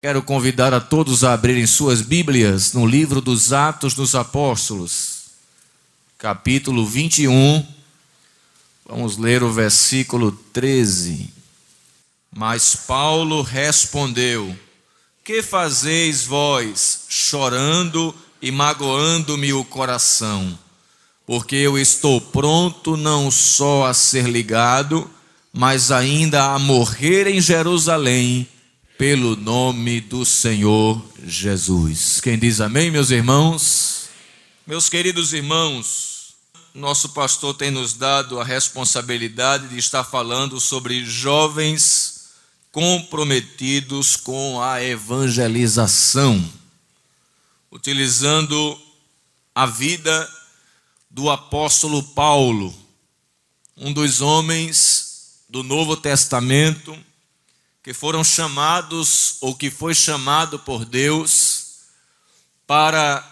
Quero convidar a todos a abrirem suas Bíblias no livro dos Atos dos Apóstolos, capítulo 21. Vamos ler o versículo 13. Mas Paulo respondeu: Que fazeis vós, chorando e magoando-me o coração? Porque eu estou pronto não só a ser ligado, mas ainda a morrer em Jerusalém pelo nome do Senhor Jesus. Quem diz amém, meus irmãos? Meus queridos irmãos, nosso pastor tem nos dado a responsabilidade de estar falando sobre jovens comprometidos com a evangelização, utilizando a vida do apóstolo Paulo, um dos homens do Novo Testamento que foram chamados ou que foi chamado por Deus para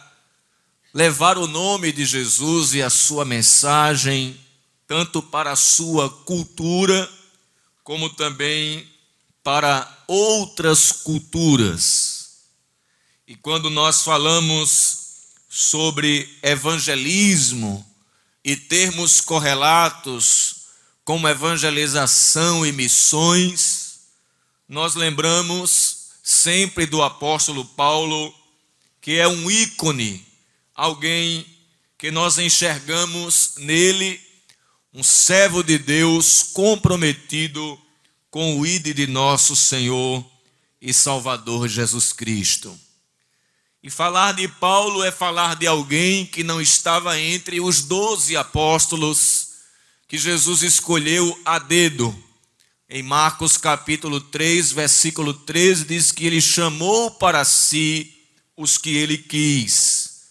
levar o nome de Jesus e a sua mensagem tanto para a sua cultura como também para outras culturas. E quando nós falamos sobre evangelismo e termos correlatos como evangelização e missões, nós lembramos sempre do apóstolo Paulo, que é um ícone, alguém que nós enxergamos nele, um servo de Deus comprometido com o ide de nosso Senhor e Salvador Jesus Cristo. E falar de Paulo é falar de alguém que não estava entre os doze apóstolos que Jesus escolheu a dedo em Marcos capítulo 3, versículo 13, diz que ele chamou para si os que ele quis.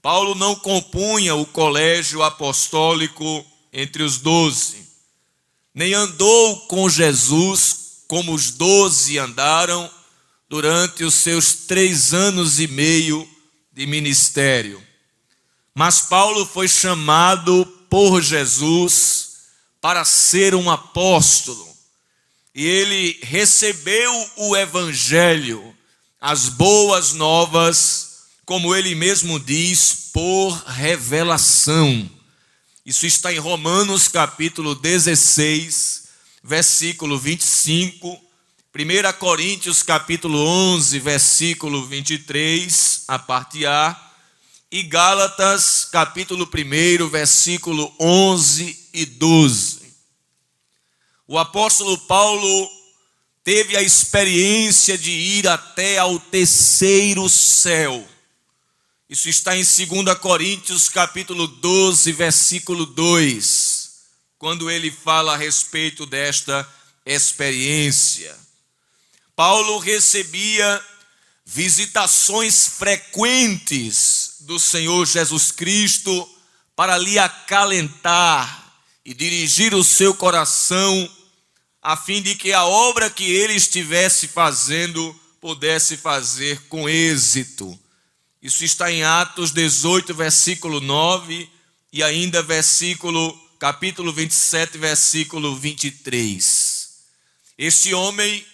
Paulo não compunha o colégio apostólico entre os doze, nem andou com Jesus como os doze andaram durante os seus três anos e meio de ministério. Mas Paulo foi chamado por Jesus para ser um apóstolo e ele recebeu o Evangelho, as boas novas, como ele mesmo diz, por revelação. Isso está em Romanos capítulo 16, versículo 25, 1 Coríntios capítulo 11, versículo 23, a parte A, e Gálatas capítulo 1, versículo 11 e 12. O apóstolo Paulo teve a experiência de ir até ao terceiro céu. Isso está em 2 Coríntios capítulo 12, versículo 2, quando ele fala a respeito desta experiência. Paulo recebia visitações frequentes do Senhor Jesus Cristo para lhe acalentar e dirigir o seu coração a fim de que a obra que ele estivesse fazendo pudesse fazer com êxito. Isso está em Atos 18, versículo 9 e ainda versículo capítulo 27, versículo 23. Este homem,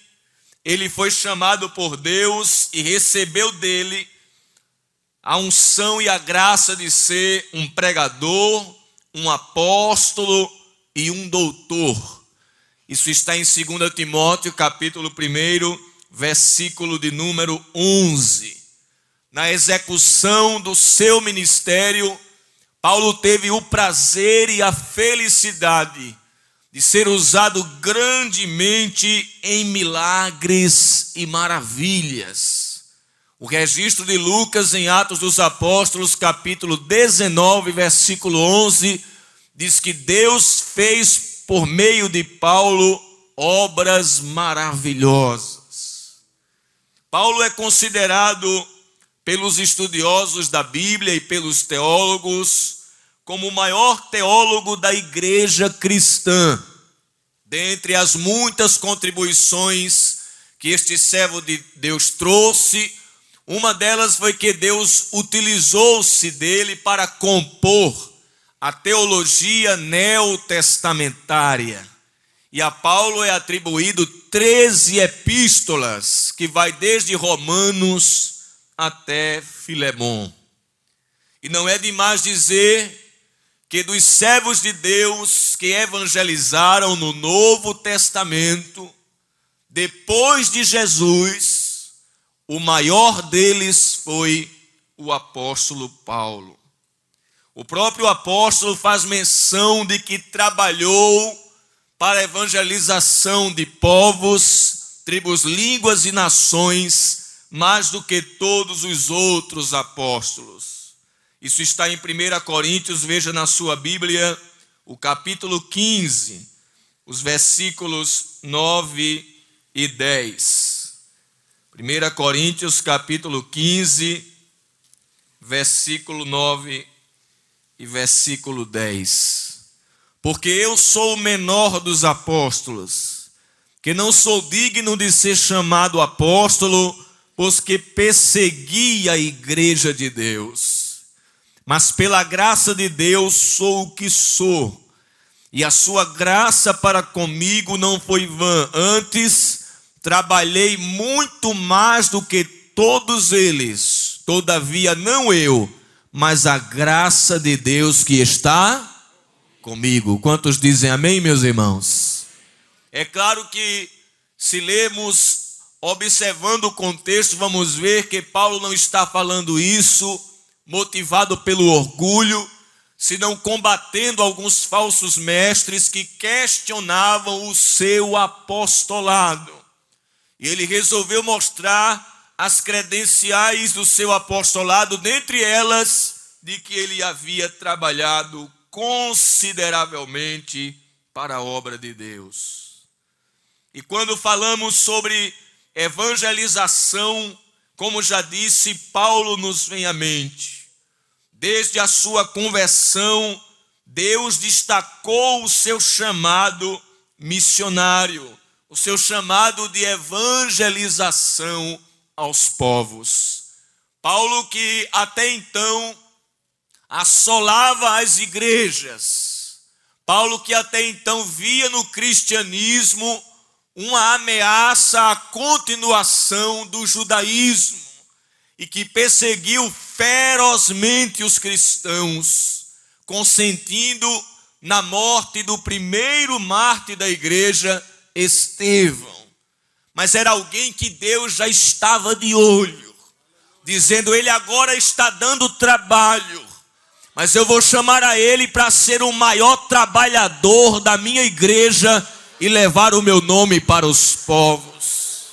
ele foi chamado por Deus e recebeu dele a unção e a graça de ser um pregador, um apóstolo e um doutor. Isso está em 2 Timóteo, capítulo 1, versículo de número 11. Na execução do seu ministério, Paulo teve o prazer e a felicidade de ser usado grandemente em milagres e maravilhas. O registro de Lucas em Atos dos Apóstolos, capítulo 19, versículo 11, diz que Deus fez por meio de Paulo, obras maravilhosas. Paulo é considerado pelos estudiosos da Bíblia e pelos teólogos como o maior teólogo da igreja cristã. Dentre as muitas contribuições que este servo de Deus trouxe, uma delas foi que Deus utilizou-se dele para compor a teologia neotestamentária. E a Paulo é atribuído 13 epístolas, que vai desde Romanos até Filemon. E não é demais dizer que dos servos de Deus que evangelizaram no Novo Testamento, depois de Jesus, o maior deles foi o apóstolo Paulo. O próprio apóstolo faz menção de que trabalhou para a evangelização de povos, tribos, línguas e nações mais do que todos os outros apóstolos. Isso está em 1 Coríntios, veja na sua Bíblia, o capítulo 15, os versículos 9 e 10. 1 Coríntios, capítulo 15, versículo 9 e versículo 10 porque eu sou o menor dos apóstolos, que não sou digno de ser chamado apóstolo, pois que persegui a igreja de Deus. Mas pela graça de Deus sou o que sou, e a sua graça para comigo não foi vã, antes trabalhei muito mais do que todos eles, todavia não eu, mas a graça de Deus que está comigo. Quantos dizem amém, meus irmãos? É claro que se lemos observando o contexto, vamos ver que Paulo não está falando isso motivado pelo orgulho, senão combatendo alguns falsos mestres que questionavam o seu apostolado. E ele resolveu mostrar as credenciais do seu apostolado, dentre elas de que ele havia trabalhado consideravelmente para a obra de Deus. E quando falamos sobre evangelização, como já disse, Paulo nos vem à mente. Desde a sua conversão, Deus destacou o seu chamado missionário, o seu chamado de evangelização aos povos. Paulo, que até então assolava as igrejas. Paulo, que até então via no cristianismo uma ameaça à continuação do judaísmo e que perseguiu ferozmente os cristãos, consentindo na morte do primeiro mártir da igreja, Estevão. Mas era alguém que Deus já estava de olho, dizendo: Ele agora está dando trabalho mas eu vou chamar a ele para ser o maior trabalhador da minha igreja e levar o meu nome para os povos.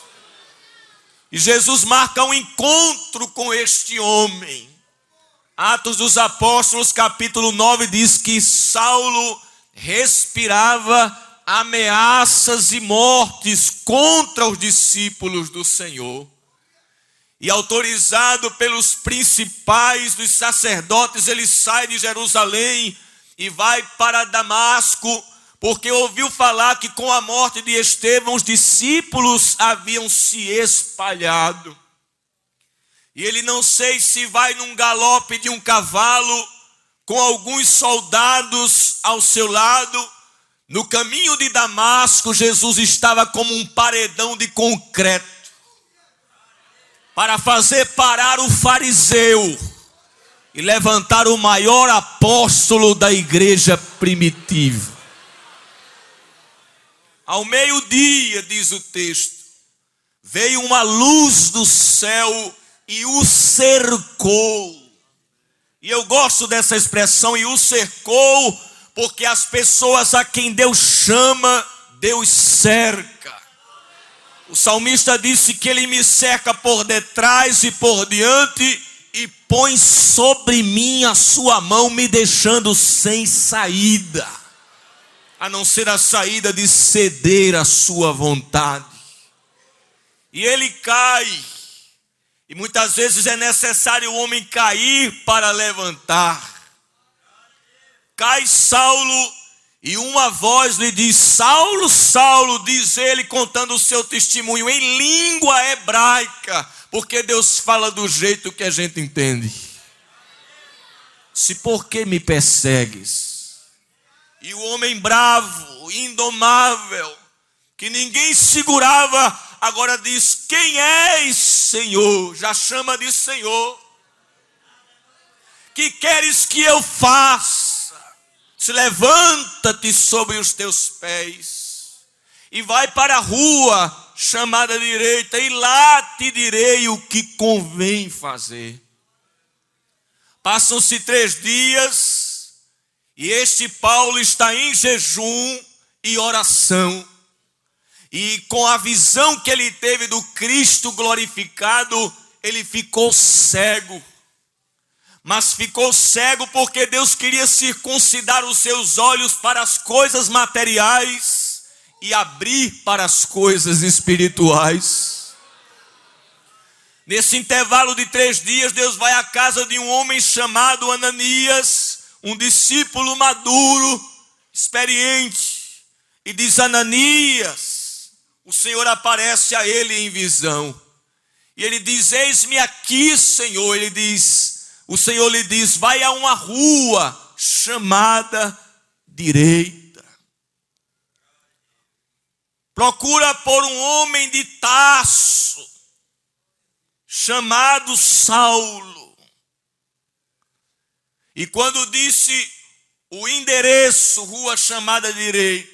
E Jesus marca um encontro com este homem. Atos dos Apóstolos, capítulo 9, diz que Saulo respirava ameaças e mortes contra os discípulos do Senhor e autorizado pelos principais dos sacerdotes, ele sai de Jerusalém e vai para Damasco, porque ouviu falar que com a morte de Estevão os discípulos haviam se espalhado. E ele não sei se vai num galope de um cavalo com alguns soldados ao seu lado. No caminho de Damasco, Jesus estava como um paredão de concreto para fazer parar o fariseu e levantar o maior apóstolo da igreja primitiva. Ao meio-dia, diz o texto, veio uma luz do céu e o cercou. E eu gosto dessa expressão, e o cercou, porque as pessoas a quem Deus chama, Deus cerca. O salmista disse que ele me cerca por detrás e por diante e põe sobre mim a sua mão, me deixando sem saída, a não ser a saída de ceder à sua vontade. E ele cai, e muitas vezes é necessário o homem cair para levantar. Cai Saulo e uma voz lhe diz: Saulo, Saulo, diz ele, contando o seu testemunho em língua hebraica, porque Deus fala do jeito que a gente entende. Se por que me persegues? E o homem bravo, indomável, que ninguém segurava, agora diz: Quem és, Senhor? Já chama de Senhor. Que queres que eu faça? Se levanta-te sobre os teus pés e vai para a rua chamada direita, e lá te direi o que convém fazer. Passam-se três dias, e este Paulo está em jejum e oração. E com a visão que ele teve do Cristo glorificado, ele ficou cego. Mas ficou cego porque Deus queria circuncidar os seus olhos para as coisas materiais e abrir para as coisas espirituais. Nesse intervalo de três dias, Deus vai à casa de um homem chamado Ananias, um discípulo maduro, experiente, e diz: Ananias, o Senhor aparece a ele em visão, e ele diz: Eis-me aqui, Senhor. Ele diz: O Senhor lhe diz: Vai a uma rua chamada direita procura por um homem de Taço, chamado Saulo. E quando disse o endereço, rua chamada direita,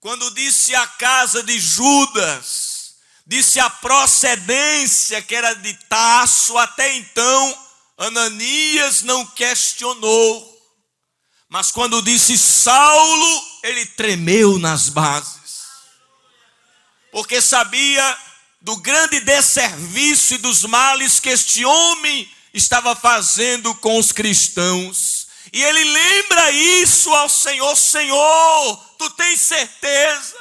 quando disse a casa de Judas, disse a procedência que era de Taço, até então Ananias não questionou. Mas quando disse Saulo, ele tremeu nas bases porque sabia do grande desserviço e dos males que este homem estava fazendo com os cristãos. E ele lembra isso ao Senhor: Senhor, tu tens certeza?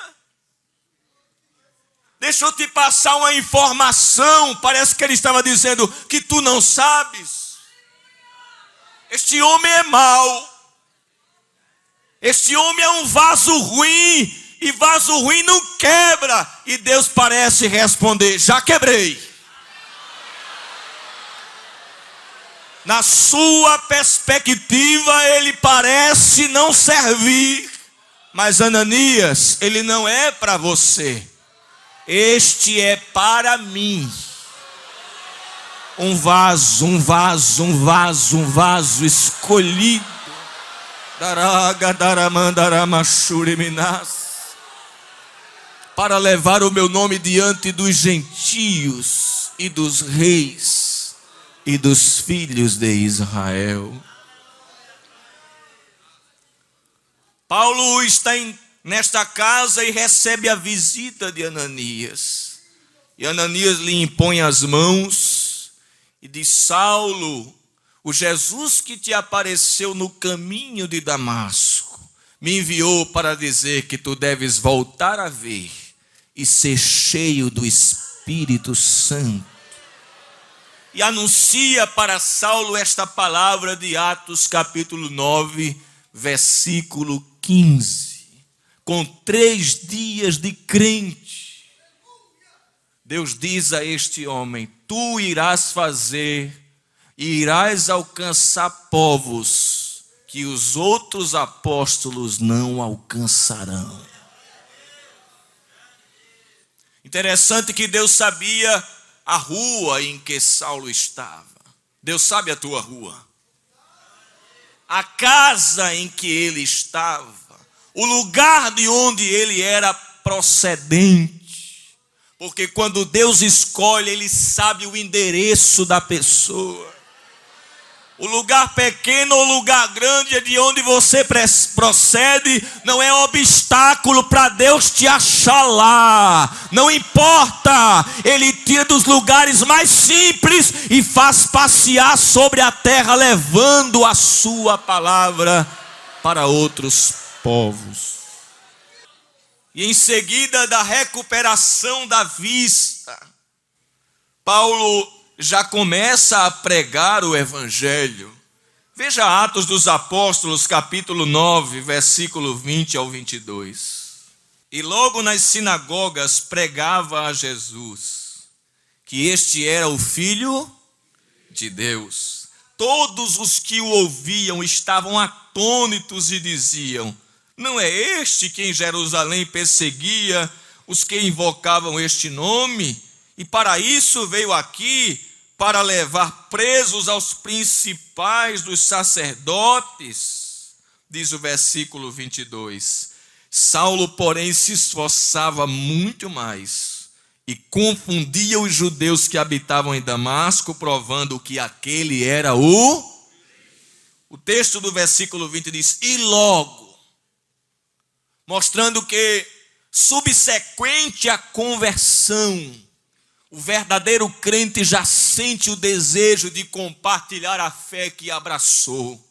Deixa eu te passar uma informação. Parece que ele estava dizendo que tu não sabes. Este homem é mau. Este homem é um vaso ruim e vaso ruim não quebra. E Deus parece responder: Já quebrei. Na sua perspectiva, ele parece não servir, mas Ananias, ele não é para você, este é para mim. Um vaso, um vaso, um vaso, um vaso escolhido. Para levar o meu nome diante dos gentios e dos reis e dos filhos de Israel. Paulo está em, nesta casa e recebe a visita de Ananias. E Ananias lhe impõe as mãos e diz: Saulo, o Jesus que te apareceu no caminho de Damasco me enviou para dizer que tu deves voltar a ver e ser cheio do Espírito Santo. E anuncia para Saulo esta palavra de Atos capítulo 9, versículo 15. Com três dias de crente, Deus diz a este homem: Tu irás fazer e irás alcançar povos que os outros apóstolos não alcançarão. Interessante que Deus sabia a rua em que Saulo estava. Deus sabe a tua rua. A casa em que ele estava. O lugar de onde ele era procedente. Porque quando Deus escolhe, ele sabe o endereço da pessoa. O lugar pequeno ou lugar grande é de onde você procede, não é obstáculo para Deus te achar lá. Não importa, Ele tira dos lugares mais simples e faz passear sobre a terra, levando a Sua palavra para outros povos. E em seguida da recuperação da vista, Paulo já começa a pregar o Evangelho. Veja Atos dos Apóstolos, capítulo 9, versículo 20 ao 22. E logo nas sinagogas pregava a Jesus que este era o Filho de Deus. todos os que o ouviam estavam atônitos e diziam: Não é este que em Jerusalém perseguia os que invocavam este nome? E para isso veio aqui para levar presos aos principais dos sacerdotes, diz o versículo 22. Saulo, porém, se esforçava muito mais e confundia os judeus que habitavam em Damasco, provando que aquele era o. O texto do versículo 20 diz: E logo, mostrando que, subsequente à conversão, o verdadeiro crente já sente o desejo de compartilhar a fé que abraçou.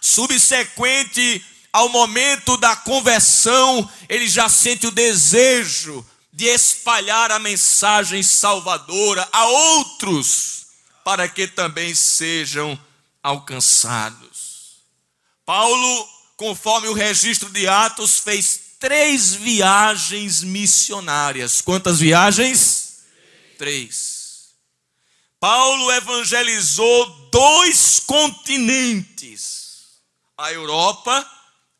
Subsequente ao momento da conversão, ele já sente o desejo de espalhar a mensagem salvadora a outros, para que também sejam alcançados. Paulo, conforme o registro de Atos, fez três viagens missionárias. Quantas viagens? 3. Paulo evangelizou dois continentes: a Europa,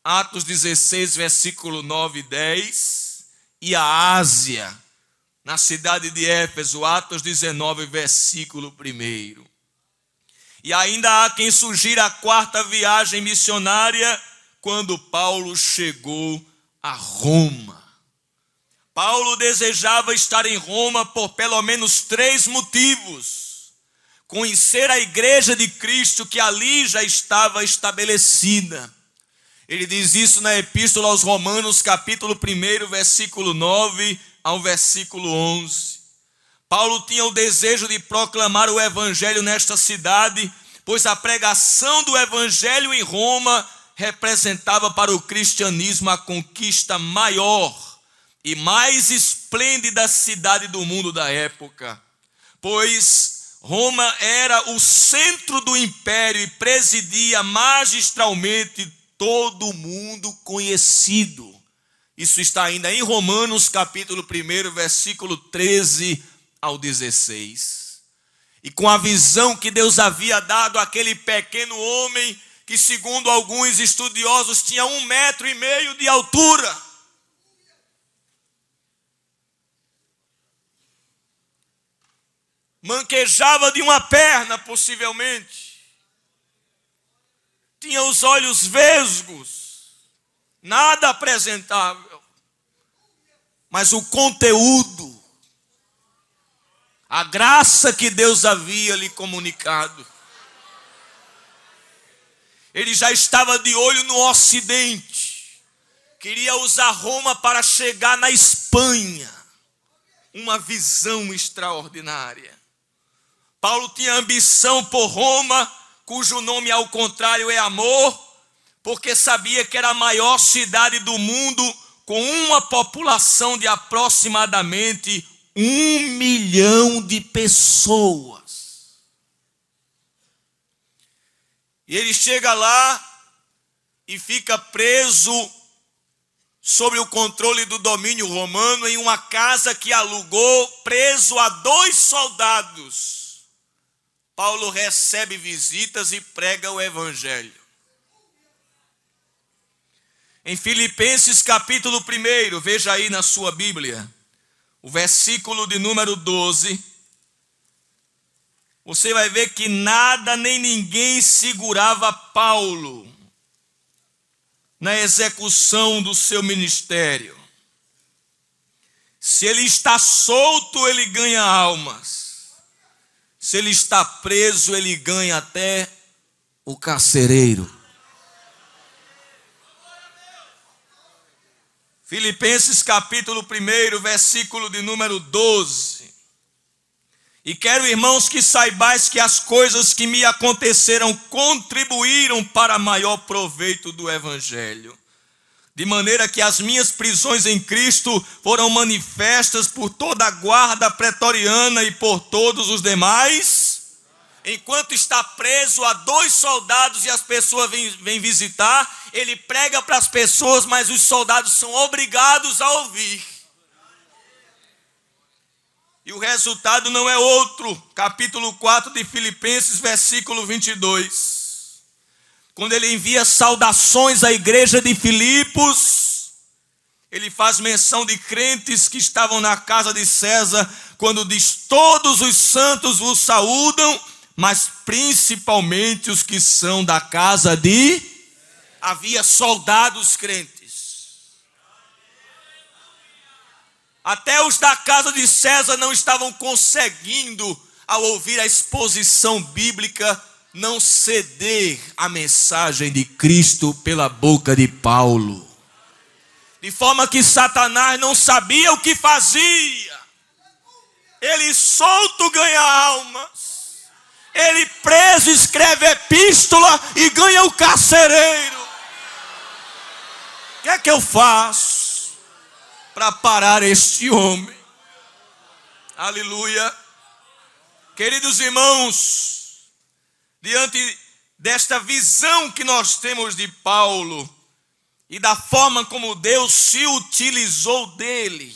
Atos 16, versículo 9 e 10, e a Ásia, na cidade de Éfeso, Atos 19, versículo 1. E ainda há quem sugira a quarta viagem missionária quando Paulo chegou a Roma. Paulo desejava estar em Roma por pelo menos três motivos: conhecer a igreja de Cristo que ali já estava estabelecida. Ele diz isso na Epístola aos Romanos, capítulo 1, versículo 9 ao versículo 11. Paulo tinha o desejo de proclamar o evangelho nesta cidade, pois a pregação do evangelho em Roma representava para o cristianismo a conquista maior e mais esplêndida cidade do mundo da época, pois Roma era o centro do império e presidia magistralmente todo o mundo conhecido. Isso está ainda em Romanos, capítulo 1, versículo 13 ao 16. E com a visão que Deus havia dado àquele pequeno homem, que segundo alguns estudiosos tinha um metro e meio de altura, manquejava de uma perna, possivelmente, tinha os olhos vesgos, nada apresentável, mas o conteúdo, a graça que Deus havia lhe comunicado. Ele já estava de olho no Ocidente, queria usar Roma para chegar na Espanha, uma visão extraordinária. Paulo tinha ambição por Roma, cujo nome ao contrário é amor, porque sabia que era a maior cidade do mundo, com uma população de aproximadamente um milhão de pessoas. E ele chega lá e fica preso sob o controle do domínio romano em uma casa que alugou, preso a dois soldados Paulo recebe visitas e prega o evangelho. Em Filipenses capítulo 1, veja aí na sua Bíblia, o versículo de número 12. Você vai ver que nada nem ninguém segurava Paulo na execução do seu ministério. Se ele está solto, ele ganha almas. Se ele está preso, ele ganha até o carcereiro. Filipenses capítulo 1, versículo de número 12. E quero, irmãos, que saibais que as coisas que me aconteceram contribuíram para maior proveito do Evangelho de maneira que as minhas prisões em Cristo foram manifestas por toda a guarda pretoriana e por todos os demais. Enquanto está preso a dois soldados e as pessoas vêm, vêm visitar, ele prega para as pessoas, mas os soldados são obrigados a ouvir. E o resultado não é outro. Capítulo 4 de Filipenses, versículo 22. Quando ele envia saudações à igreja de Filipos, ele faz menção de crentes que estavam na casa de César, quando diz: Todos os santos vos saúdam, mas principalmente os que são da casa de. Havia soldados crentes. Até os da casa de César não estavam conseguindo, ao ouvir a exposição bíblica, não ceder à mensagem de Cristo pela boca de Paulo. De forma que Satanás não sabia o que fazia. Ele solto ganha almas. Ele preso escreve epístola e ganha o carcereiro. O que é que eu faço? Para parar este homem. Aleluia. Queridos irmãos, diante desta visão que nós temos de Paulo e da forma como Deus se utilizou dele,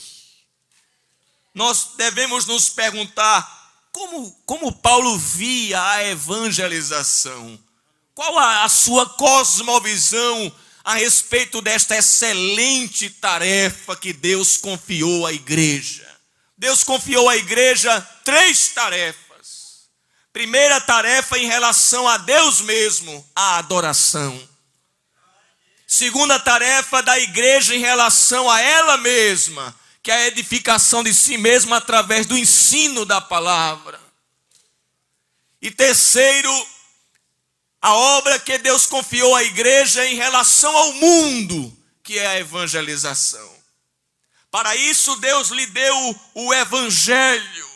nós devemos nos perguntar como, como Paulo via a evangelização, qual a, a sua cosmovisão a respeito desta excelente tarefa que Deus confiou à igreja. Deus confiou à igreja três tarefas. Primeira tarefa em relação a Deus mesmo, a adoração. Segunda tarefa da igreja em relação a ela mesma, que é a edificação de si mesma através do ensino da palavra. E terceiro, a obra que Deus confiou à igreja em relação ao mundo, que é a evangelização. Para isso, Deus lhe deu o evangelho,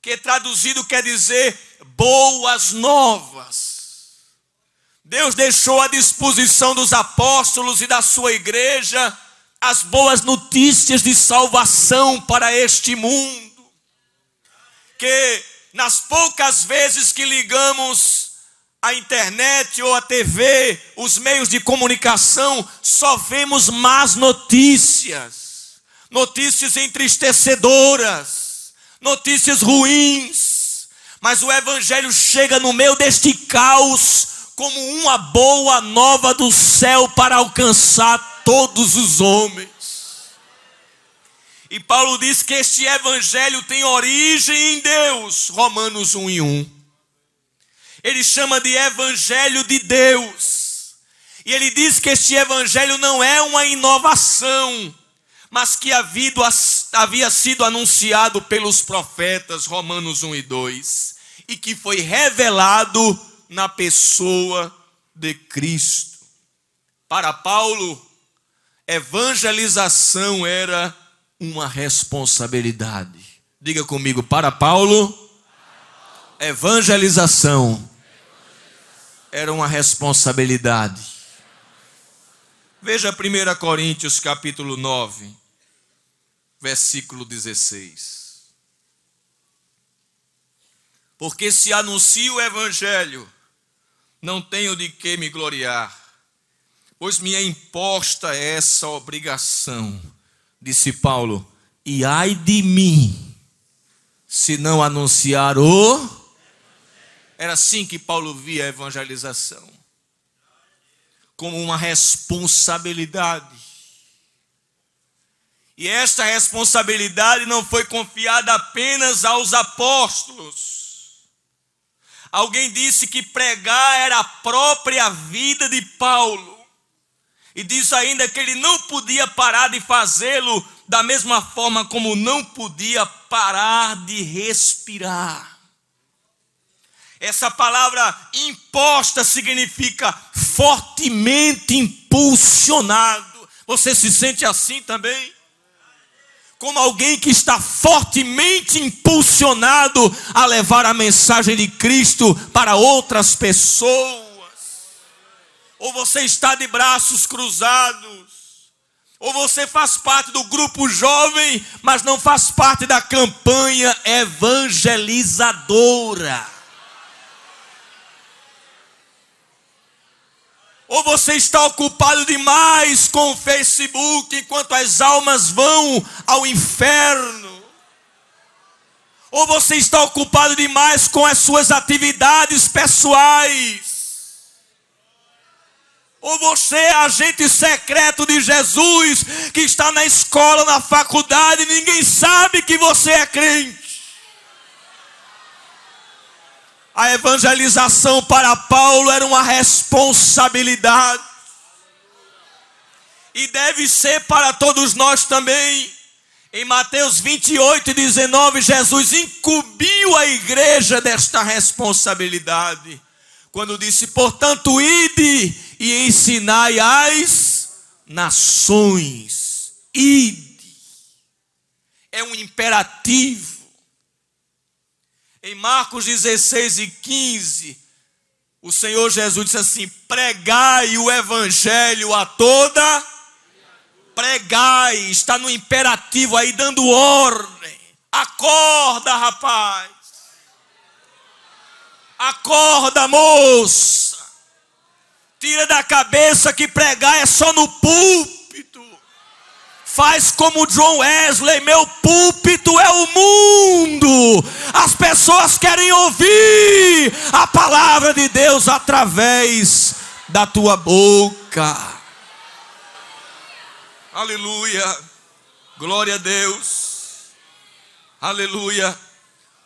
que traduzido quer dizer boas novas. Deus deixou à disposição dos apóstolos e da sua igreja as boas notícias de salvação para este mundo. Que nas poucas vezes que ligamos a internet ou a TV, os meios de comunicação, só vemos más notícias, notícias entristecedoras, notícias ruins, mas o Evangelho chega no meio deste caos como uma boa nova do céu para alcançar todos os homens. E Paulo diz que este Evangelho tem origem em Deus, Romanos 1 e 1 ele chama de Evangelho de Deus. E ele diz que este Evangelho não é uma inovação, mas que havia sido anunciado pelos profetas, Romanos 1 e 2, e que foi revelado na pessoa de Cristo. Para Paulo, evangelização era uma responsabilidade. Diga comigo, para Paulo, evangelização era uma responsabilidade. Veja 1 Coríntios capítulo 9, versículo 16. Porque se anuncio o evangelho, não tenho de que me gloriar, pois me é imposta essa obrigação, disse Paulo, e ai de mim, se não anunciar o era assim que Paulo via a evangelização como uma responsabilidade. E esta responsabilidade não foi confiada apenas aos apóstolos. Alguém disse que pregar era a própria vida de Paulo. E diz ainda que ele não podia parar de fazê-lo da mesma forma como não podia parar de respirar. Essa palavra imposta significa fortemente impulsionado. Você se sente assim também? Como alguém que está fortemente impulsionado a levar a mensagem de Cristo para outras pessoas. Ou você está de braços cruzados. Ou você faz parte do grupo jovem, mas não faz parte da campanha evangelizadora. Ou você está ocupado demais com o Facebook enquanto as almas vão ao inferno? Ou você está ocupado demais com as suas atividades pessoais? Ou você é agente secreto de Jesus, que está na escola, na faculdade, ninguém sabe que você é crente. A evangelização para Paulo era uma responsabilidade. E deve ser para todos nós também. Em Mateus 28, 19, Jesus incumbiu a igreja desta responsabilidade. Quando disse: Portanto, ide e ensinai as nações. Ide. É um imperativo. Em Marcos 16 e 15, o Senhor Jesus disse assim: pregai o evangelho a toda, pregai, está no imperativo aí, dando ordem. Acorda, rapaz. Acorda, moça. Tira da cabeça que pregar é só no púlpito. Faz como John Wesley, meu púlpito é o mundo. As pessoas querem ouvir a palavra de Deus através da tua boca. Aleluia. Glória a Deus. Aleluia.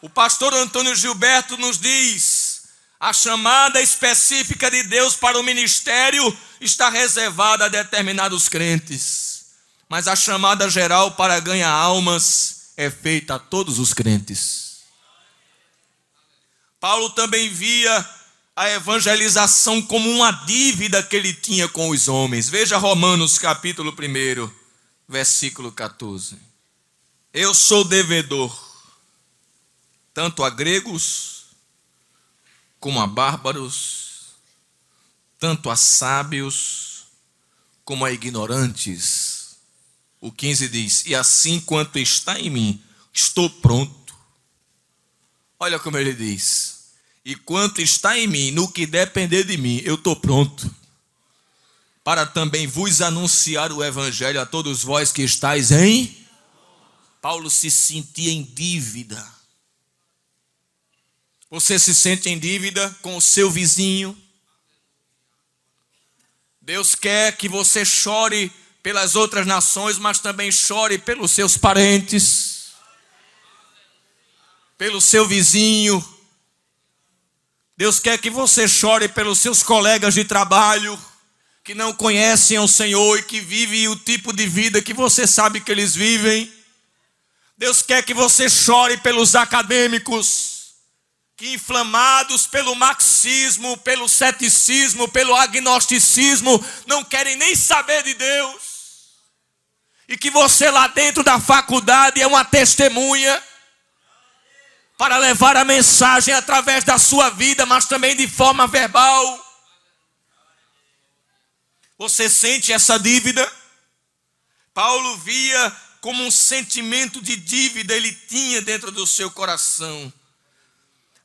O pastor Antônio Gilberto nos diz a chamada específica de Deus para o ministério está reservada a determinados crentes, mas a chamada geral para ganhar almas é feita a todos os crentes. Paulo também via a evangelização como uma dívida que ele tinha com os homens. Veja Romanos capítulo 1, versículo 14. Eu sou devedor, tanto a gregos como a bárbaros, tanto a sábios como a ignorantes. O 15 diz: E assim quanto está em mim, estou pronto. Olha como ele diz: E quanto está em mim, no que depender de mim, eu estou pronto. Para também vos anunciar o evangelho a todos vós que estáis em. Paulo se sentia em dívida você se sente em dívida com o seu vizinho. Deus quer que você chore pelas outras nações, mas também chore pelos seus parentes, pelo seu vizinho. Deus quer que você chore pelos seus colegas de trabalho que não conhecem o Senhor e que vivem o tipo de vida que você sabe que eles vivem. Deus quer que você chore pelos acadêmicos que inflamados pelo marxismo, pelo ceticismo, pelo agnosticismo, não querem nem saber de Deus. E que você lá dentro da faculdade é uma testemunha para levar a mensagem através da sua vida, mas também de forma verbal. Você sente essa dívida? Paulo via como um sentimento de dívida ele tinha dentro do seu coração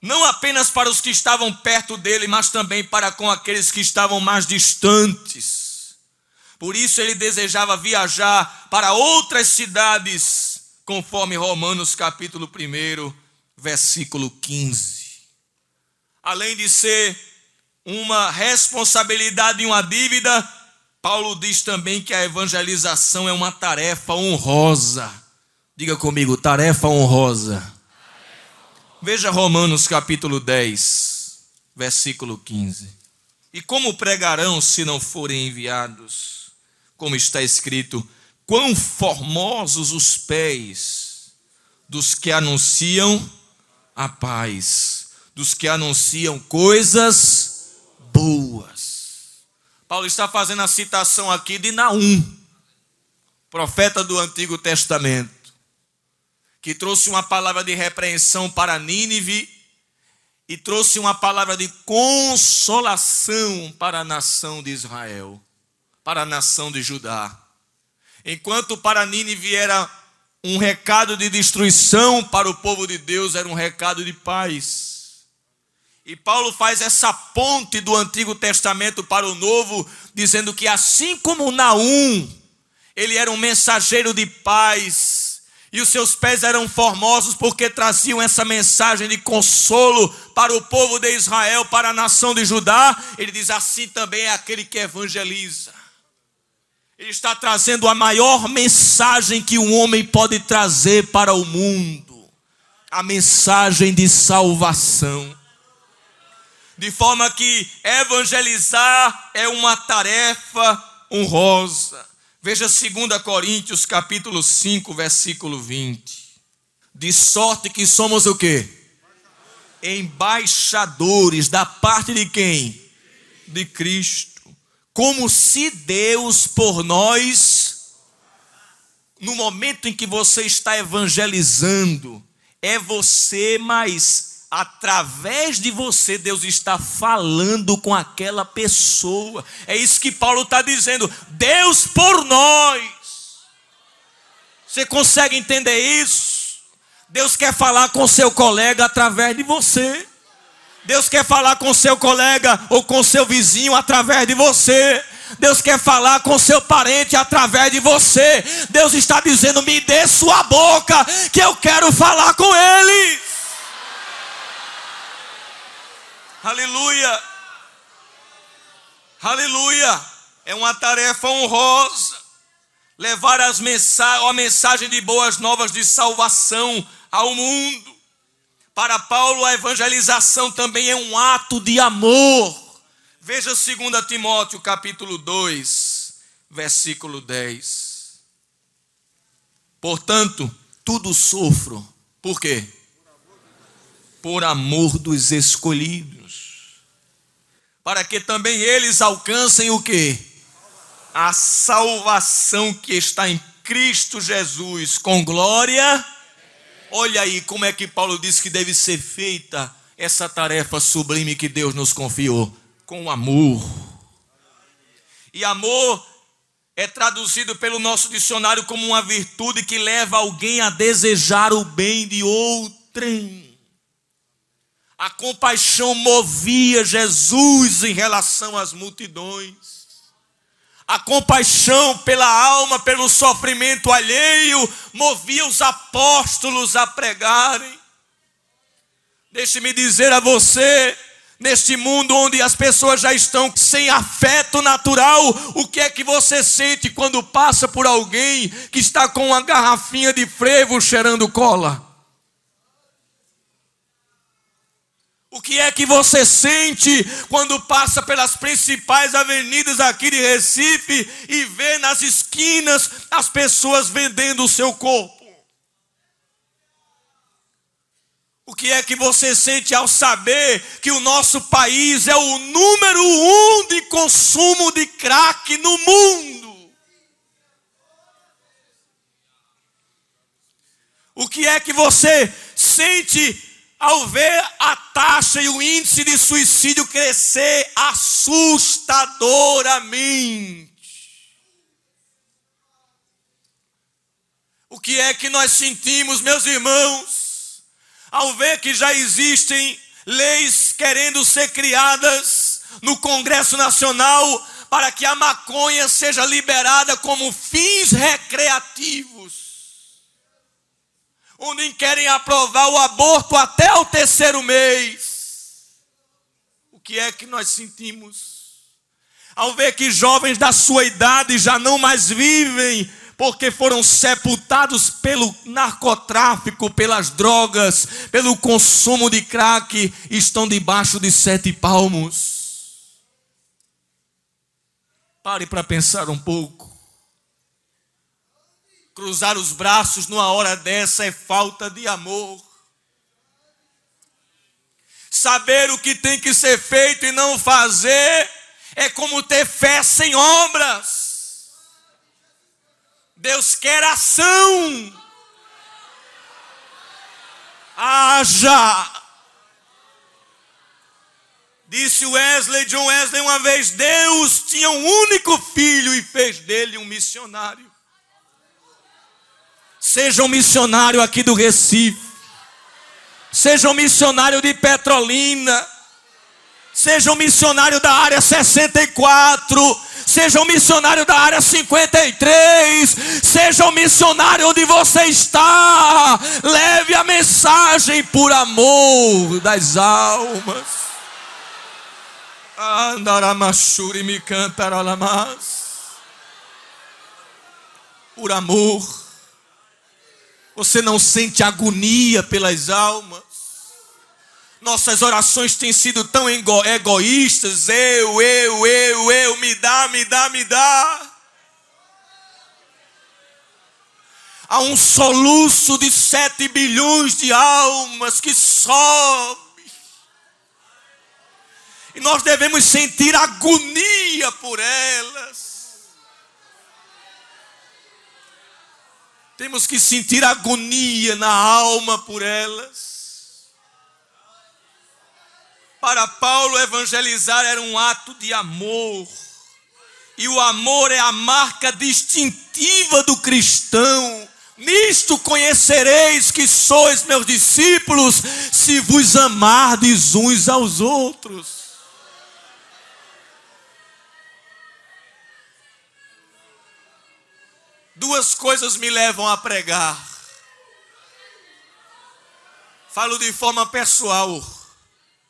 não apenas para os que estavam perto dele, mas também para com aqueles que estavam mais distantes. Por isso ele desejava viajar para outras cidades, conforme Romanos capítulo 1, versículo 15. Além de ser uma responsabilidade e uma dívida, Paulo diz também que a evangelização é uma tarefa honrosa. Diga comigo, tarefa honrosa. Veja Romanos capítulo 10, versículo 15. E como pregarão se não forem enviados? Como está escrito: Quão formosos os pés dos que anunciam a paz, dos que anunciam coisas boas. Paulo está fazendo a citação aqui de Naum, profeta do Antigo Testamento que trouxe uma palavra de repreensão para Nínive e trouxe uma palavra de consolação para a nação de Israel, para a nação de Judá. Enquanto para Nínive era um recado de destruição, para o povo de Deus era um recado de paz. E Paulo faz essa ponte do Antigo Testamento para o Novo, dizendo que assim como Naum, ele era um mensageiro de paz, E os seus pés eram formosos porque traziam essa mensagem de consolo para o povo de Israel, para a nação de Judá. Ele diz: assim também é aquele que evangeliza. Ele está trazendo a maior mensagem que um homem pode trazer para o mundo: a mensagem de salvação. De forma que evangelizar é uma tarefa honrosa. Veja 2 Coríntios capítulo 5, versículo 20. De sorte que somos o quê? Embaixadores da parte de quem? De Cristo como se Deus por nós, no momento em que você está evangelizando, é você, mas através de você, Deus está falando com aquela pessoa. É isso que Paulo está dizendo. Deus por nós. Você consegue entender isso? Deus quer falar com seu colega através de você. Deus quer falar com seu colega ou com seu vizinho através de você. Deus quer falar com seu parente através de você. Deus está dizendo: me dê sua boca, que eu quero falar com eles. Aleluia. Aleluia. É uma tarefa honrosa. Levar as mensa a mensagem de boas novas de salvação ao mundo. Para Paulo, a evangelização também é um ato de amor. Veja 2 Timóteo capítulo 2, versículo 10. Portanto, tudo sofro. Por quê? Por amor dos escolhidos. Para que também eles alcancem o quê? A salvação que está em Cristo Jesus com glória Olha aí como é que Paulo diz que deve ser feita essa tarefa sublime que Deus nos confiou com amor. E amor é traduzido pelo nosso dicionário como uma virtude que leva alguém a desejar o bem de outrem. A compaixão movia Jesus em relação às multidões a compaixão pela alma, pelo sofrimento alheio, movia os apóstolos a pregarem. Deixe-me dizer a você, neste mundo onde as pessoas já estão sem afeto natural, o que é que você sente quando passa por alguém que está com uma garrafinha de frevo cheirando cola? O que é que você sente quando passa pelas principais avenidas aqui de Recife e vê nas esquinas as pessoas vendendo o seu corpo? O que é que você sente ao saber que o nosso país é o número um de consumo de crack no mundo? O que é que você sente ao ver a taxa e o índice de suicídio crescer assustadoramente. O que é que nós sentimos, meus irmãos, ao ver que já existem leis querendo ser criadas no Congresso Nacional para que a maconha seja liberada como fins recreativos? Onde querem aprovar o aborto até o terceiro mês. O que é que nós sentimos? Ao ver que jovens da sua idade já não mais vivem porque foram sepultados pelo narcotráfico, pelas drogas, pelo consumo de crack, estão debaixo de sete palmos. Pare para pensar um pouco. Cruzar os braços numa hora dessa é falta de amor. Saber o que tem que ser feito e não fazer é como ter fé sem obras. Deus quer ação. Haja. Disse Wesley, John Wesley, uma vez: Deus tinha um único filho e fez dele um missionário. Seja um missionário aqui do Recife. Seja um missionário de Petrolina. Seja um missionário da área 64. seja um missionário da área 53, seja um missionário onde você está, leve a mensagem por amor das almas. Andaramachuri me cantaralamas. Por amor. Você não sente agonia pelas almas? Nossas orações têm sido tão ego egoístas. Eu, eu, eu, eu, me dá, me dá, me dá. Há um soluço de sete bilhões de almas que sobe. E nós devemos sentir agonia por elas. Temos que sentir agonia na alma por elas. Para Paulo, evangelizar era um ato de amor. E o amor é a marca distintiva do cristão. Nisto conhecereis que sois meus discípulos, se vos amardes uns aos outros. Duas coisas me levam a pregar. Falo de forma pessoal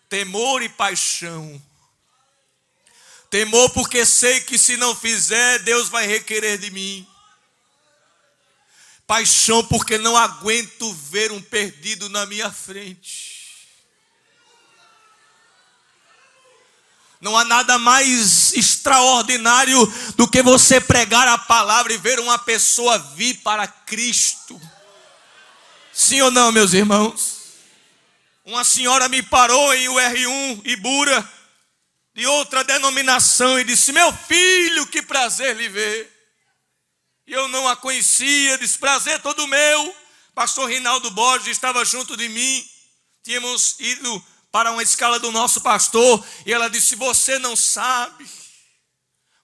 temor e paixão. Temor porque sei que se não fizer, Deus vai requerer de mim. Paixão porque não aguento ver um perdido na minha frente. Não há nada mais extraordinário do que você pregar a palavra e ver uma pessoa vir para Cristo. Sim ou não, meus irmãos? Uma senhora me parou em UR1 Ibura, de outra denominação, e disse: Meu filho, que prazer lhe ver. E eu não a conhecia, disse: Prazer todo meu. Pastor Rinaldo Borges estava junto de mim. Tínhamos ido para uma escala do nosso pastor, e ela disse: Você não sabe.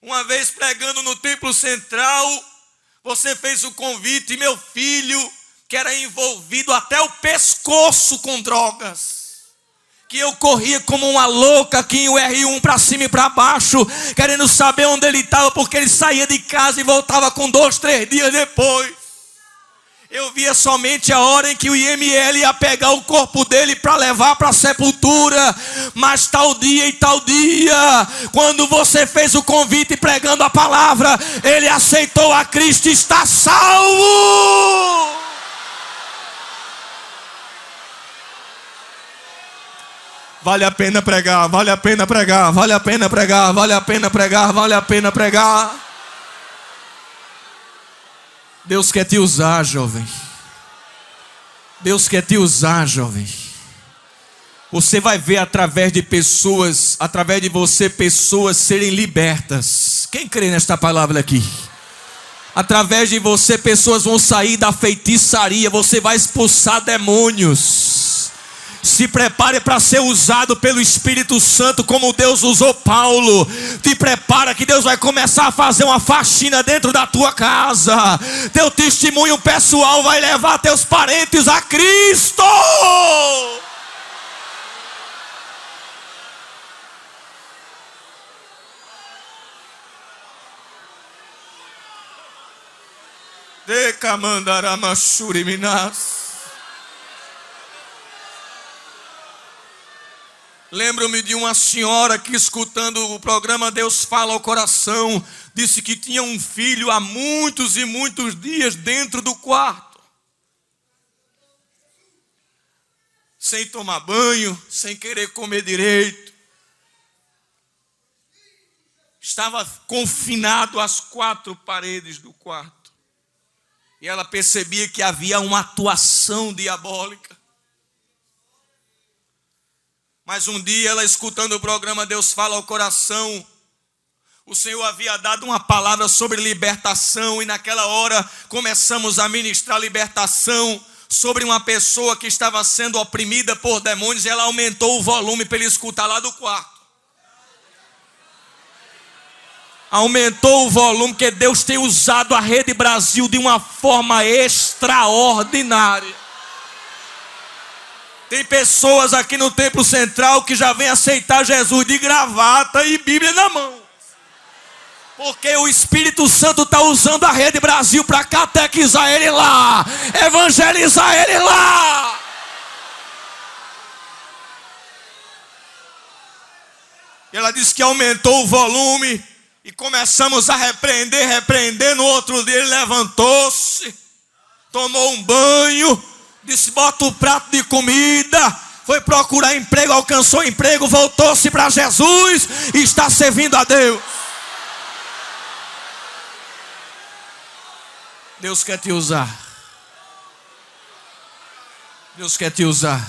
Uma vez pregando no templo central, você fez o convite, meu filho, que era envolvido até o pescoço com drogas. Que eu corria como uma louca aqui em R1 para cima e para baixo, querendo saber onde ele estava, porque ele saía de casa e voltava com dois, três dias depois. Eu via somente a hora em que o IML ia pegar o corpo dele para levar para a sepultura. Mas tal dia e tal dia, quando você fez o convite pregando a palavra, ele aceitou a Cristo e está salvo. Vale a pena pregar, vale a pena pregar, vale a pena pregar, vale a pena pregar, vale a pena pregar. Deus quer te usar, jovem. Deus quer te usar, jovem. Você vai ver através de pessoas, através de você, pessoas serem libertas. Quem crê nesta palavra aqui? Através de você, pessoas vão sair da feitiçaria, você vai expulsar demônios. Se prepare para ser usado pelo Espírito Santo, como Deus usou Paulo. Te prepara que Deus vai começar a fazer uma faxina dentro da tua casa. Teu testemunho pessoal vai levar teus parentes a Cristo. De Kamandaramashuri Minas. Lembro-me de uma senhora que, escutando o programa Deus Fala ao Coração, disse que tinha um filho há muitos e muitos dias dentro do quarto, sem tomar banho, sem querer comer direito. Estava confinado às quatro paredes do quarto. E ela percebia que havia uma atuação diabólica. Mas um dia ela escutando o programa Deus fala ao coração, o Senhor havia dado uma palavra sobre libertação e naquela hora começamos a ministrar libertação sobre uma pessoa que estava sendo oprimida por demônios e ela aumentou o volume para ele escutar lá do quarto. Aumentou o volume que Deus tem usado a Rede Brasil de uma forma extraordinária. Tem pessoas aqui no templo central que já vêm aceitar Jesus de gravata e Bíblia na mão. Porque o Espírito Santo está usando a Rede Brasil para catequizar ele lá, evangelizar ele lá. Ela disse que aumentou o volume e começamos a repreender, repreender. No outro dia ele levantou-se, tomou um banho, disse: bota o prato de comida. Foi procurar emprego, alcançou emprego, voltou-se para Jesus e está servindo a Deus. Deus quer te usar. Deus quer te usar.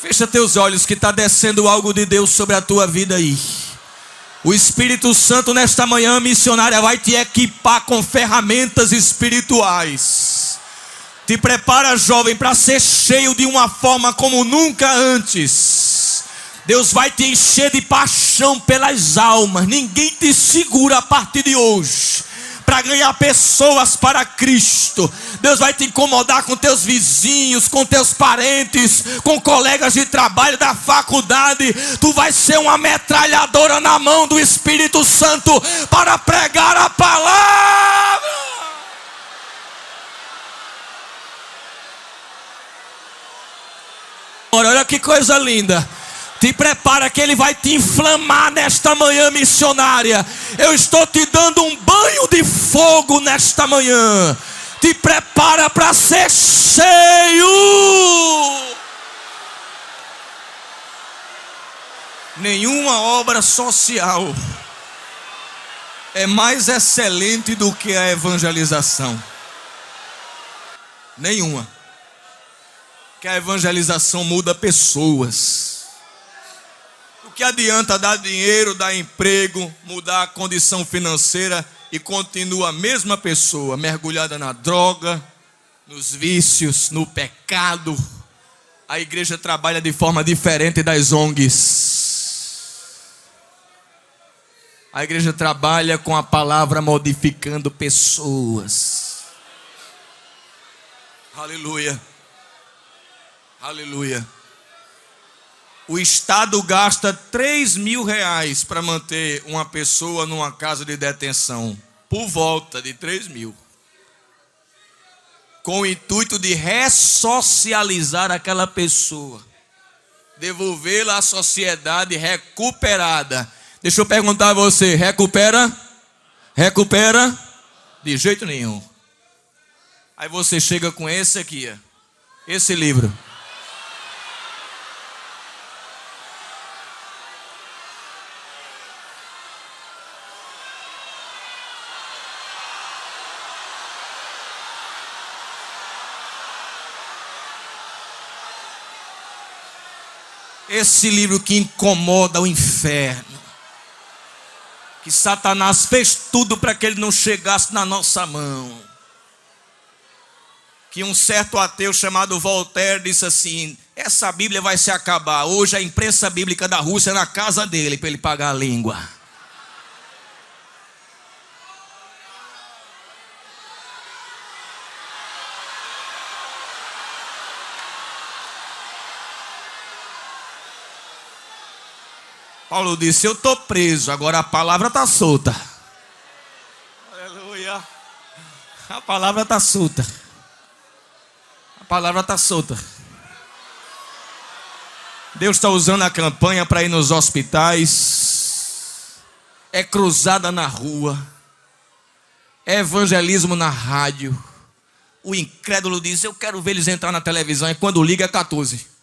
Fecha teus olhos que está descendo algo de Deus sobre a tua vida aí. O Espírito Santo nesta manhã missionária vai te equipar com ferramentas espirituais. Te prepara, jovem, para ser cheio de uma forma como nunca antes. Deus vai te encher de paixão pelas almas. Ninguém te segura a partir de hoje para ganhar pessoas para Cristo. Deus vai te incomodar com teus vizinhos, com teus parentes, com colegas de trabalho da faculdade. Tu vai ser uma metralhadora na mão do Espírito Santo para pregar a palavra. Olha que coisa linda. Te prepara que ele vai te inflamar nesta manhã missionária. Eu estou te dando um banho de fogo nesta manhã. Te prepara para ser cheio. Nenhuma obra social é mais excelente do que a evangelização. Nenhuma. Que a evangelização muda pessoas que adianta dar dinheiro, dar emprego, mudar a condição financeira e continua a mesma pessoa mergulhada na droga, nos vícios, no pecado? A igreja trabalha de forma diferente das ONGs. A igreja trabalha com a palavra modificando pessoas. Aleluia. Aleluia o Estado gasta 3 mil reais para manter uma pessoa numa casa de detenção, por volta de 3 mil, com o intuito de ressocializar aquela pessoa, devolvê-la à sociedade recuperada. Deixa eu perguntar a você: recupera? Recupera? De jeito nenhum. Aí você chega com esse aqui, esse livro. Esse livro que incomoda o inferno. Que Satanás fez tudo para que ele não chegasse na nossa mão. Que um certo ateu chamado Voltaire disse assim: essa Bíblia vai se acabar. Hoje a imprensa bíblica da Rússia é na casa dele para ele pagar a língua. Paulo disse: Eu estou preso, agora a palavra está solta. Aleluia. A palavra está solta. A palavra está solta. Deus está usando a campanha para ir nos hospitais. É cruzada na rua. É evangelismo na rádio. O incrédulo diz: Eu quero ver eles entrar na televisão. E quando liga é 14.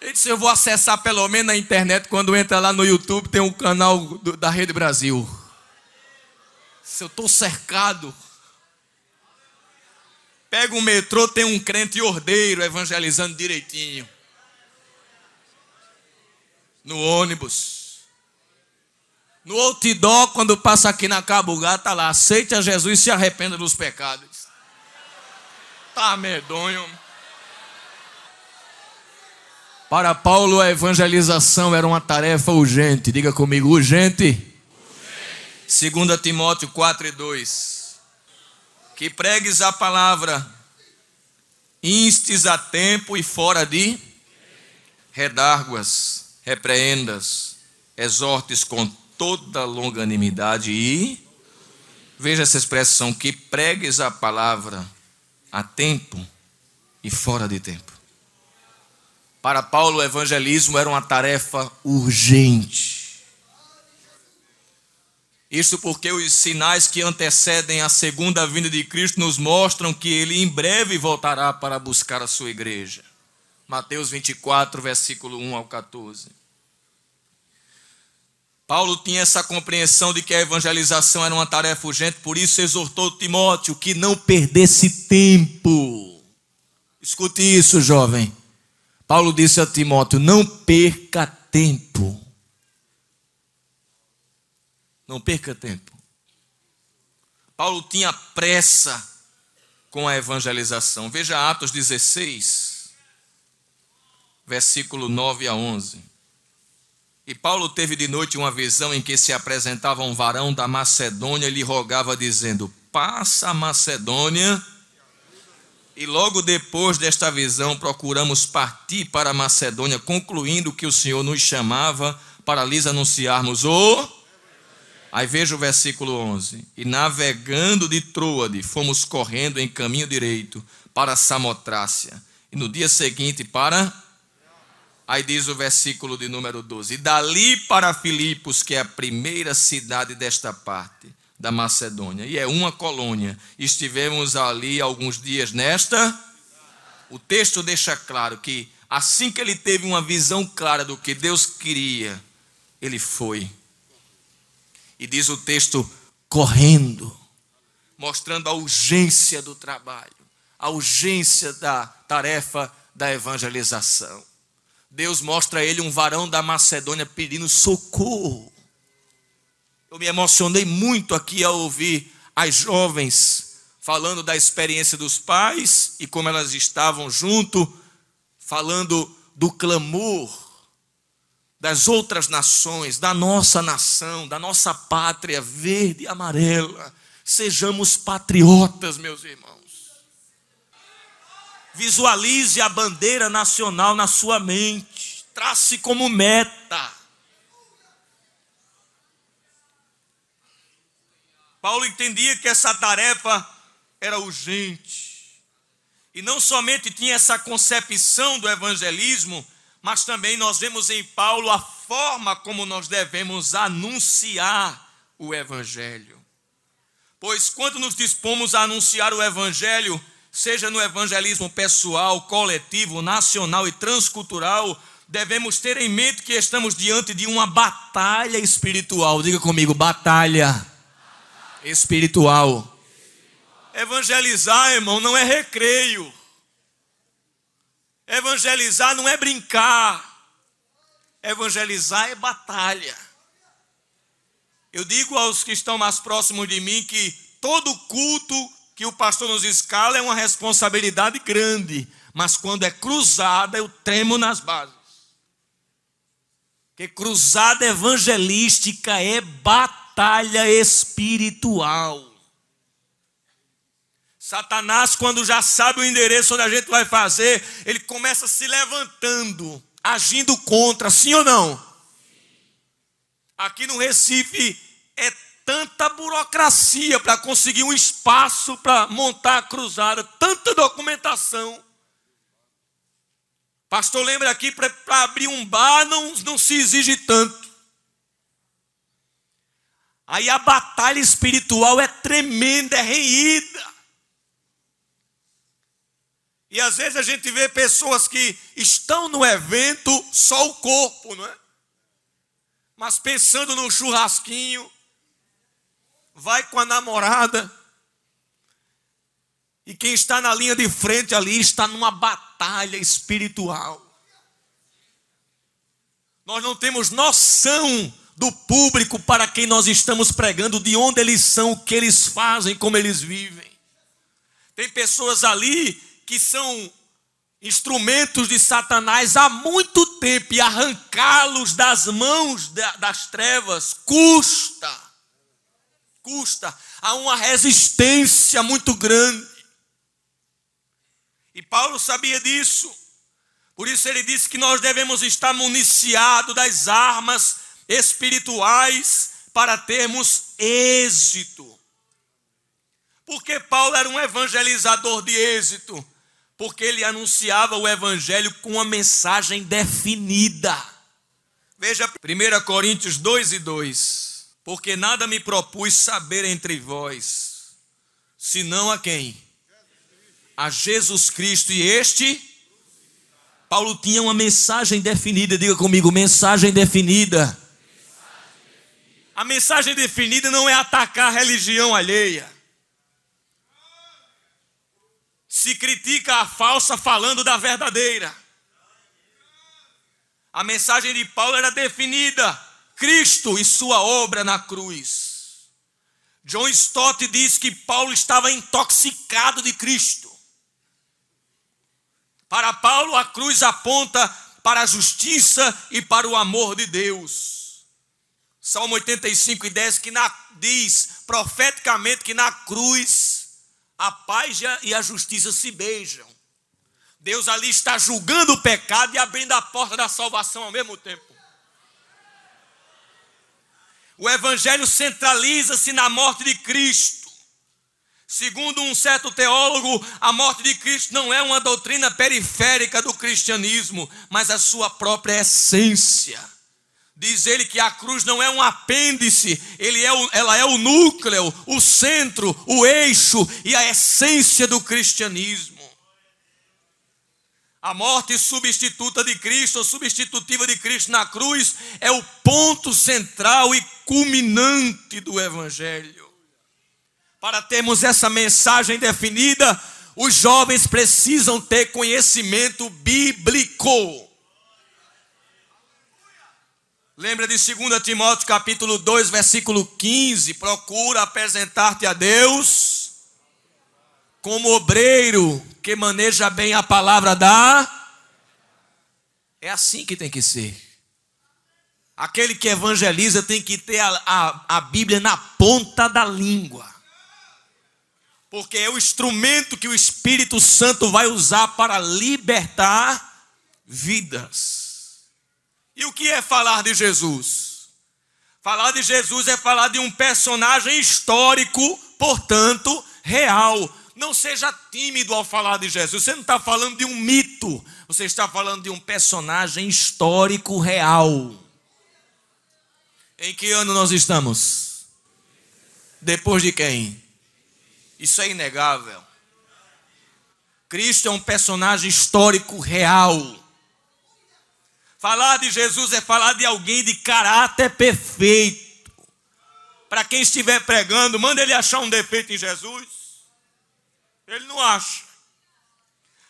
Ele disse: Eu vou acessar pelo menos na internet. Quando entra lá no YouTube, tem um canal do, da Rede Brasil. Se eu estou cercado, pega o metrô, tem um crente ordeiro evangelizando direitinho. No ônibus. No outdoor, quando passa aqui na Cabugá, está lá. Aceite a Jesus e se arrependa dos pecados. Tá medonho. Para Paulo, a evangelização era uma tarefa urgente. Diga comigo, urgente. urgente. 2 Timóteo 4 e 2. Que pregues a palavra instes a tempo e fora de redárguas, repreendas, exortes com toda longanimidade e veja essa expressão que pregues a palavra a tempo e fora de tempo. Para Paulo, o evangelismo era uma tarefa urgente. Isso porque os sinais que antecedem a segunda vinda de Cristo nos mostram que ele em breve voltará para buscar a sua igreja. Mateus 24, versículo 1 ao 14. Paulo tinha essa compreensão de que a evangelização era uma tarefa urgente, por isso exortou Timóteo que não perdesse tempo. Escute isso, jovem. Paulo disse a Timóteo: não perca tempo. Não perca tempo. Paulo tinha pressa com a evangelização. Veja Atos 16, versículo 9 a 11. E Paulo teve de noite uma visão em que se apresentava um varão da Macedônia e lhe rogava, dizendo: Passa a Macedônia. E logo depois desta visão, procuramos partir para a Macedônia, concluindo que o Senhor nos chamava para lhes anunciarmos o Aí veja o versículo 11: E navegando de Troade, fomos correndo em caminho direito para Samotrácia, e no dia seguinte para. Aí diz o versículo de número 12: E dali para Filipos, que é a primeira cidade desta parte da Macedônia, e é uma colônia. Estivemos ali alguns dias nesta. O texto deixa claro que assim que ele teve uma visão clara do que Deus queria, ele foi e diz o texto, correndo, mostrando a urgência do trabalho, a urgência da tarefa da evangelização. Deus mostra a ele um varão da Macedônia pedindo socorro. Eu me emocionei muito aqui ao ouvir as jovens falando da experiência dos pais e como elas estavam junto, falando do clamor das outras nações, da nossa nação, da nossa pátria verde e amarela. Sejamos patriotas, meus irmãos. Visualize a bandeira nacional na sua mente, trace como meta. Paulo entendia que essa tarefa era urgente. E não somente tinha essa concepção do evangelismo, mas também nós vemos em Paulo a forma como nós devemos anunciar o Evangelho. Pois quando nos dispomos a anunciar o Evangelho, seja no evangelismo pessoal, coletivo, nacional e transcultural, devemos ter em mente que estamos diante de uma batalha espiritual. Diga comigo, batalha espiritual. Evangelizar, irmão, não é recreio. Evangelizar não é brincar. Evangelizar é batalha. Eu digo aos que estão mais próximos de mim que todo culto que o pastor nos escala é uma responsabilidade grande, mas quando é cruzada, eu tremo nas bases. Que cruzada evangelística é batalha espiritual. Satanás, quando já sabe o endereço onde a gente vai fazer, ele começa se levantando, agindo contra, sim ou não? Aqui no Recife é tanta burocracia para conseguir um espaço para montar a cruzada, tanta documentação. Pastor, lembra aqui, para abrir um bar não, não se exige tanto. Aí a batalha espiritual é tremenda, é reída. E às vezes a gente vê pessoas que estão no evento só o corpo, não é? Mas pensando no churrasquinho, vai com a namorada. E quem está na linha de frente ali está numa batalha espiritual. Nós não temos noção do público para quem nós estamos pregando, de onde eles são, o que eles fazem, como eles vivem. Tem pessoas ali que são instrumentos de Satanás há muito tempo e arrancá-los das mãos das trevas custa. Custa. Há uma resistência muito grande. E Paulo sabia disso. Por isso ele disse que nós devemos estar municiados das armas espirituais para termos êxito. Porque Paulo era um evangelizador de êxito? Porque ele anunciava o evangelho com uma mensagem definida. Veja 1 Coríntios 2 e 2. Porque nada me propus saber entre vós, senão a quem? A Jesus Cristo e este. Paulo tinha uma mensagem definida, diga comigo, mensagem definida. A mensagem definida não é atacar a religião alheia. Se critica a falsa falando da verdadeira. A mensagem de Paulo era definida: Cristo e sua obra na cruz. John Stott diz que Paulo estava intoxicado de Cristo. Para Paulo, a cruz aponta para a justiça e para o amor de Deus. Salmo 85 e 10 que na, diz profeticamente que na cruz a paz e a justiça se beijam. Deus ali está julgando o pecado e abrindo a porta da salvação ao mesmo tempo. O evangelho centraliza-se na morte de Cristo. Segundo um certo teólogo, a morte de Cristo não é uma doutrina periférica do cristianismo, mas a sua própria essência. Diz ele que a cruz não é um apêndice, ele é o, ela é o núcleo, o centro, o eixo e a essência do cristianismo. A morte substituta de Cristo, ou substitutiva de Cristo na cruz, é o ponto central e culminante do Evangelho. Para termos essa mensagem definida, os jovens precisam ter conhecimento bíblico. Lembra de 2 Timóteo capítulo 2, versículo 15: procura apresentar-te a Deus como obreiro que maneja bem a palavra da. É assim que tem que ser. Aquele que evangeliza tem que ter a, a, a Bíblia na ponta da língua porque é o instrumento que o Espírito Santo vai usar para libertar vidas. E o que é falar de Jesus? Falar de Jesus é falar de um personagem histórico, portanto, real. Não seja tímido ao falar de Jesus. Você não está falando de um mito, você está falando de um personagem histórico real. Em que ano nós estamos? Depois de quem? Isso é inegável. Cristo é um personagem histórico real. Falar de Jesus é falar de alguém de caráter perfeito. Para quem estiver pregando, manda ele achar um defeito em Jesus. Ele não acha.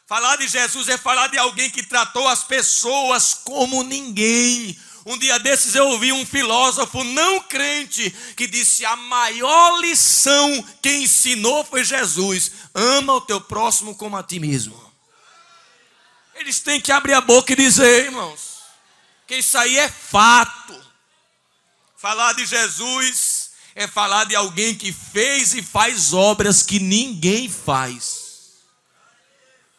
Falar de Jesus é falar de alguém que tratou as pessoas como ninguém, um dia desses eu ouvi um filósofo não crente que disse: a maior lição que ensinou foi Jesus: ama o teu próximo como a ti mesmo. Eles têm que abrir a boca e dizer, irmãos, que isso aí é fato. Falar de Jesus é falar de alguém que fez e faz obras que ninguém faz.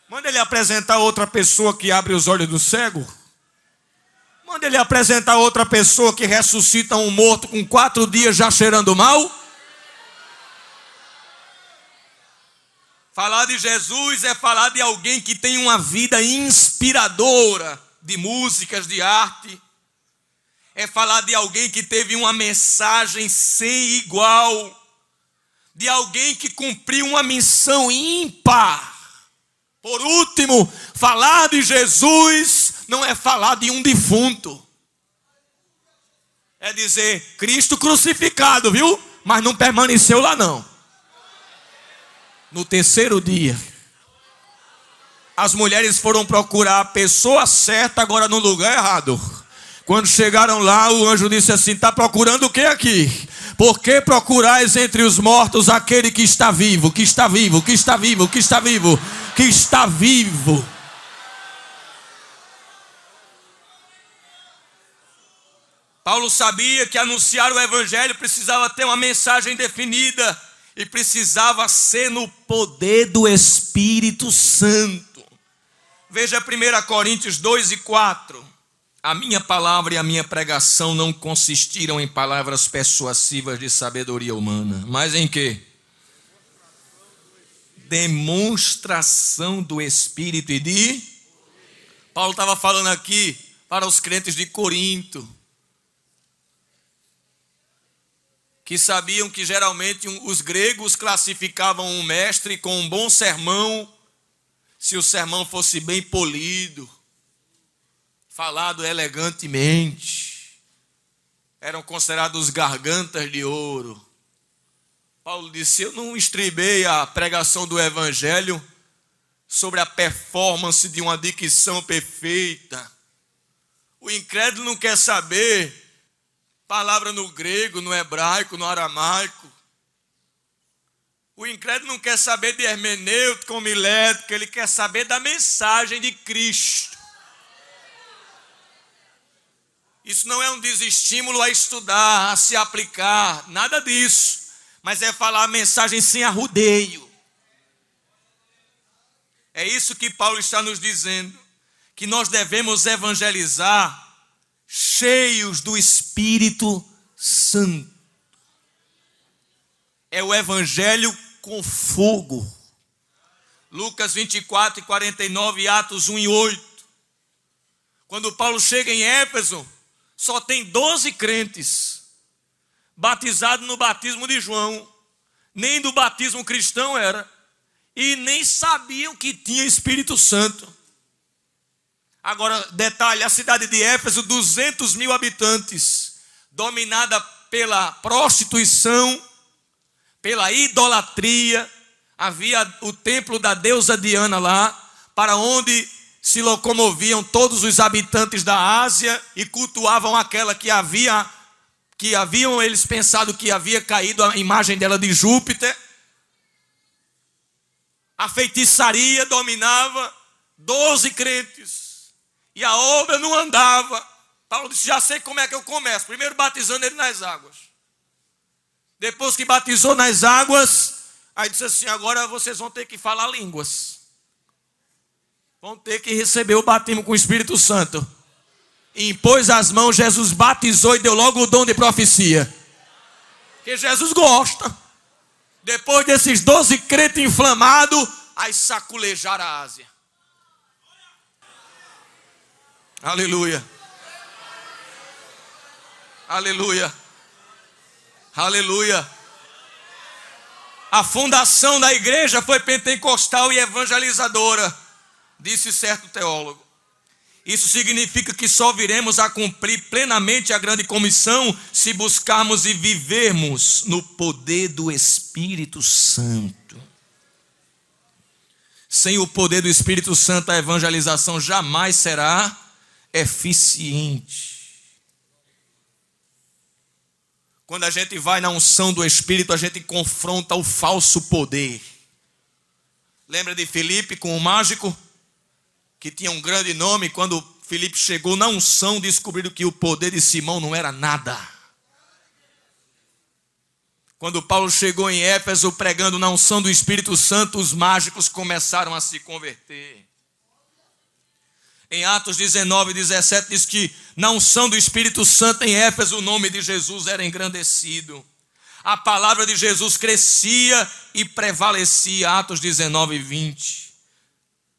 Manda ele apresentar outra pessoa que abre os olhos do cego. Manda ele apresentar outra pessoa que ressuscita um morto com quatro dias já cheirando mal. Falar de Jesus é falar de alguém que tem uma vida inspiradora de músicas, de arte. É falar de alguém que teve uma mensagem sem igual. De alguém que cumpriu uma missão ímpar. Por último, falar de Jesus não é falar de um defunto. É dizer, Cristo crucificado, viu? Mas não permaneceu lá não. No terceiro dia, as mulheres foram procurar a pessoa certa agora no lugar errado. Quando chegaram lá, o anjo disse assim: Está procurando o que aqui? Por que procurais entre os mortos aquele que está vivo, que está vivo, que está vivo, que está vivo, que está vivo? Paulo sabia que anunciar o Evangelho precisava ter uma mensagem definida e precisava ser no poder do Espírito Santo. Veja 1 Coríntios 2 e 4. A minha palavra e a minha pregação não consistiram em palavras persuasivas de sabedoria humana, mas em quê? Demonstração do Espírito e de. Paulo estava falando aqui para os crentes de Corinto, que sabiam que geralmente os gregos classificavam um mestre com um bom sermão se o sermão fosse bem polido, falado elegantemente, eram considerados gargantas de ouro. Paulo disse: Eu não estribei a pregação do Evangelho sobre a performance de uma dicção perfeita. O incrédulo não quer saber palavra no grego, no hebraico, no aramaico. O incrédulo não quer saber de hermenêutica, homilética, ele quer saber da mensagem de Cristo. Isso não é um desestímulo a estudar, a se aplicar, nada disso. Mas é falar a mensagem sem arrudeio. É isso que Paulo está nos dizendo. Que nós devemos evangelizar cheios do Espírito Santo. É o evangelho com fogo. Lucas 24 e 49, Atos 1 e 8. Quando Paulo chega em Éfeso, só tem 12 crentes batizados no batismo de João. Nem do batismo cristão era. E nem sabiam que tinha Espírito Santo. Agora, detalhe: a cidade de Éfeso, 200 mil habitantes, dominada pela prostituição pela idolatria. Havia o templo da deusa Diana lá, para onde se locomoviam todos os habitantes da Ásia e cultuavam aquela que havia que haviam eles pensado que havia caído a imagem dela de Júpiter. A feitiçaria dominava doze crentes e a obra não andava. Paulo disse: Já sei como é que eu começo. Primeiro batizando ele nas águas. Depois que batizou nas águas, aí disse assim: agora vocês vão ter que falar línguas. Vão ter que receber o batismo com o Espírito Santo. E impôs as mãos, Jesus batizou e deu logo o dom de profecia. Que Jesus gosta. Depois desses doze crentes inflamados, aí saculejar a Ásia. Aleluia. Aleluia. Aleluia. A fundação da igreja foi pentecostal e evangelizadora, disse certo teólogo. Isso significa que só viremos a cumprir plenamente a grande comissão se buscarmos e vivermos no poder do Espírito Santo. Sem o poder do Espírito Santo, a evangelização jamais será eficiente. Quando a gente vai na unção do Espírito, a gente confronta o falso poder. Lembra de Felipe com o mágico? Que tinha um grande nome. Quando Felipe chegou na unção, descobriram que o poder de Simão não era nada. Quando Paulo chegou em Éfeso pregando na unção do Espírito Santo, os mágicos começaram a se converter. Em Atos 19, 17 diz que na unção do Espírito Santo em Éfeso o nome de Jesus era engrandecido. A palavra de Jesus crescia e prevalecia. Atos 19, 20.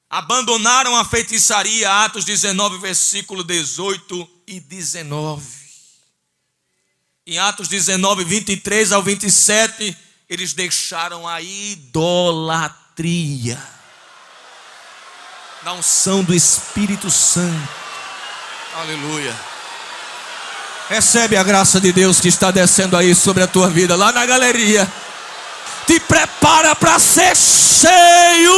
Abandonaram a feitiçaria. Atos 19, versículo 18 e 19. Em Atos 19, 23 ao 27, eles deixaram a idolatria na unção do Espírito Santo. Aleluia. Recebe a graça de Deus que está descendo aí sobre a tua vida, lá na galeria. Te prepara para ser cheio